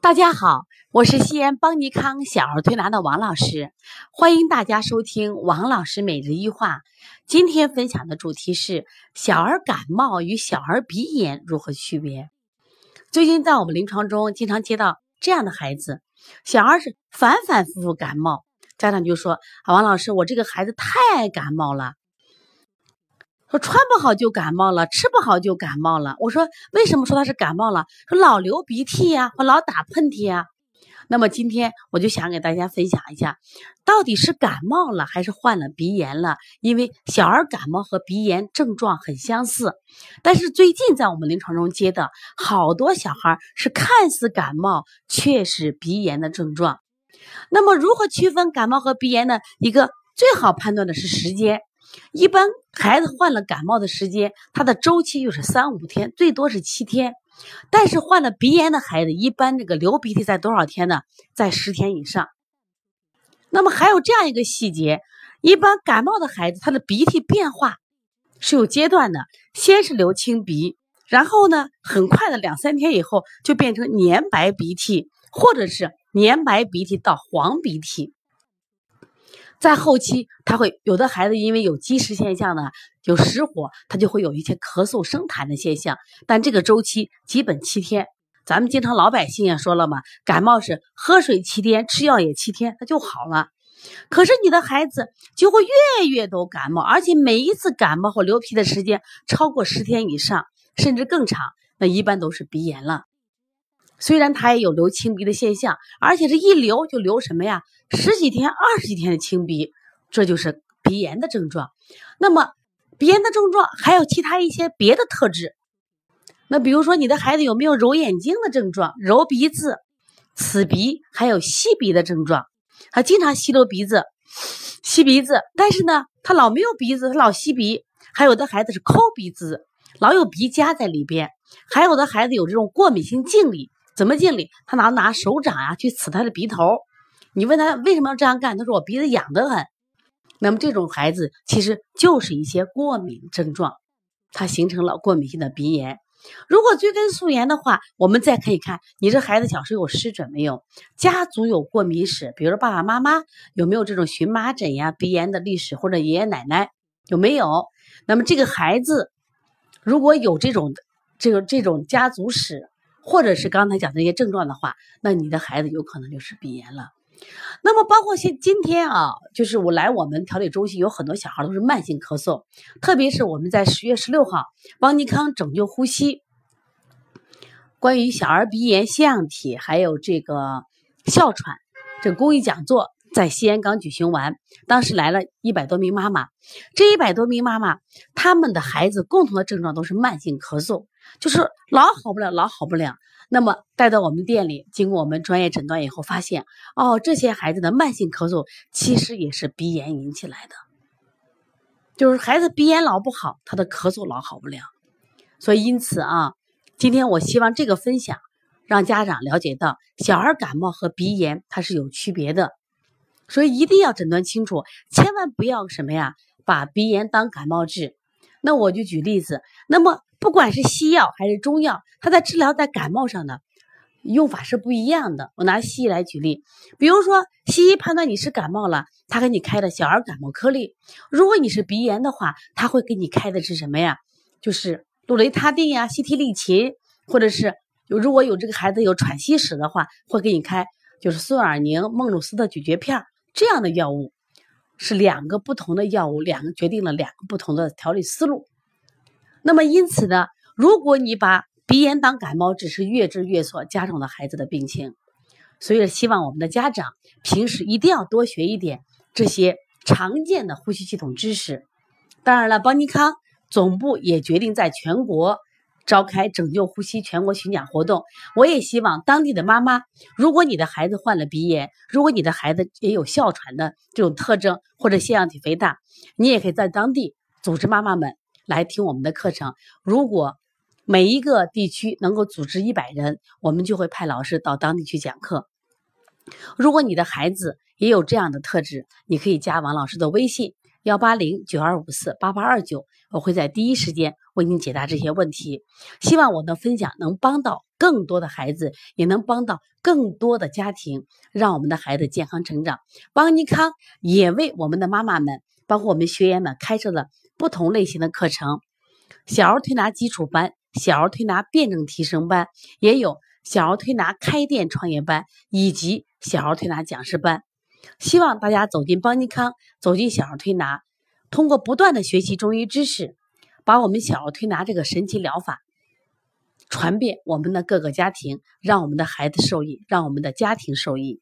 大家好，我是西安邦尼康小儿推拿的王老师，欢迎大家收听王老师每日一话。今天分享的主题是小儿感冒与小儿鼻炎如何区别。最近在我们临床中经常接到这样的孩子，小孩是反反复复感冒，家长就说：“啊，王老师，我这个孩子太爱感冒了。”说穿不好就感冒了，吃不好就感冒了。我说为什么说他是感冒了？说老流鼻涕呀，或老打喷嚏呀。那么今天我就想给大家分享一下，到底是感冒了还是患了鼻炎了？因为小儿感冒和鼻炎症状很相似，但是最近在我们临床中接的好多小孩是看似感冒，却是鼻炎的症状。那么如何区分感冒和鼻炎呢？一个最好判断的是时间。一般孩子患了感冒的时间，他的周期就是三五天，最多是七天。但是患了鼻炎的孩子，一般这个流鼻涕在多少天呢？在十天以上。那么还有这样一个细节，一般感冒的孩子，他的鼻涕变化是有阶段的，先是流清鼻，然后呢，很快的两三天以后就变成粘白鼻涕，或者是粘白鼻涕到黄鼻涕。在后期，他会有的孩子因为有积食现象呢，有实火，他就会有一些咳嗽生痰的现象。但这个周期基本七天。咱们经常老百姓也说了嘛，感冒是喝水七天，吃药也七天，他就好了。可是你的孩子就会月月都感冒，而且每一次感冒或流鼻的时间超过十天以上，甚至更长，那一般都是鼻炎了。虽然他也有流清鼻的现象，而且是一流就流什么呀？十几天、二十几天的清鼻，这就是鼻炎的症状。那么，鼻炎的症状还有其他一些别的特质。那比如说，你的孩子有没有揉眼睛的症状、揉鼻子、刺鼻，还有吸鼻的症状？他经常吸溜鼻子、吸鼻子，但是呢，他老没有鼻子，他老吸鼻。还有的孩子是抠鼻子，老有鼻夹在里边。还有的孩子有这种过敏性镜里。怎么敬礼？他拿拿手掌呀去刺他的鼻头，你问他为什么要这样干？他说我鼻子痒得很。那么这种孩子其实就是一些过敏症状，他形成了过敏性的鼻炎。如果追根溯源的话，我们再可以看你这孩子小时候有湿疹没有？家族有过敏史，比如说爸爸妈妈有没有这种荨麻疹呀、鼻炎的历史，或者爷爷奶奶有没有？那么这个孩子如果有这种这个这种家族史。或者是刚才讲的一些症状的话，那你的孩子有可能就是鼻炎了。那么包括现今天啊，就是我来我们调理中心，有很多小孩都是慢性咳嗽，特别是我们在十月十六号邦尼康拯救呼吸关于小儿鼻炎腺样体还有这个哮喘这公益讲座在西安刚举行完，当时来了一百多名妈妈，这一百多名妈妈他们的孩子共同的症状都是慢性咳嗽。就是老好不了，老好不了。那么带到我们店里，经过我们专业诊断以后，发现哦，这些孩子的慢性咳嗽其实也是鼻炎引起来的。就是孩子鼻炎老不好，他的咳嗽老好不了。所以因此啊，今天我希望这个分享让家长了解到，小儿感冒和鼻炎它是有区别的，所以一定要诊断清楚，千万不要什么呀，把鼻炎当感冒治。那我就举例子，那么。不管是西药还是中药，它在治疗在感冒上的用法是不一样的。我拿西医来举例，比如说西医判断你是感冒了，他给你开的小儿感冒颗粒；如果你是鼻炎的话，他会给你开的是什么呀？就是氯雷他定呀、西替利嗪，或者是如果有这个孩子有喘息史的话，会给你开就是苏尔宁、孟鲁斯的咀嚼片儿这样的药物，是两个不同的药物，两个决定了两个不同的调理思路。那么因此呢，如果你把鼻炎当感冒，只是越治越错，加重了孩子的病情。所以希望我们的家长平时一定要多学一点这些常见的呼吸系统知识。当然了，邦尼康总部也决定在全国召开拯救呼吸全国巡讲活动。我也希望当地的妈妈，如果你的孩子患了鼻炎，如果你的孩子也有哮喘的这种特征，或者腺样体肥大，你也可以在当地组织妈妈们。来听我们的课程。如果每一个地区能够组织一百人，我们就会派老师到当地去讲课。如果你的孩子也有这样的特质，你可以加王老师的微信：幺八零九二五四八八二九，我会在第一时间为您解答这些问题。希望我的分享能帮到更多的孩子，也能帮到更多的家庭，让我们的孩子健康成长。邦尼康也为我们的妈妈们，包括我们学员们，开设了不同类型的课程：小儿推拿基础班、小儿推拿辩证提升班，也有小儿推拿开店创业班以及小儿推拿讲师班。希望大家走进邦尼康，走进小儿推拿，通过不断的学习中医知识，把我们小儿推拿这个神奇疗法传遍我们的各个家庭，让我们的孩子受益，让我们的家庭受益。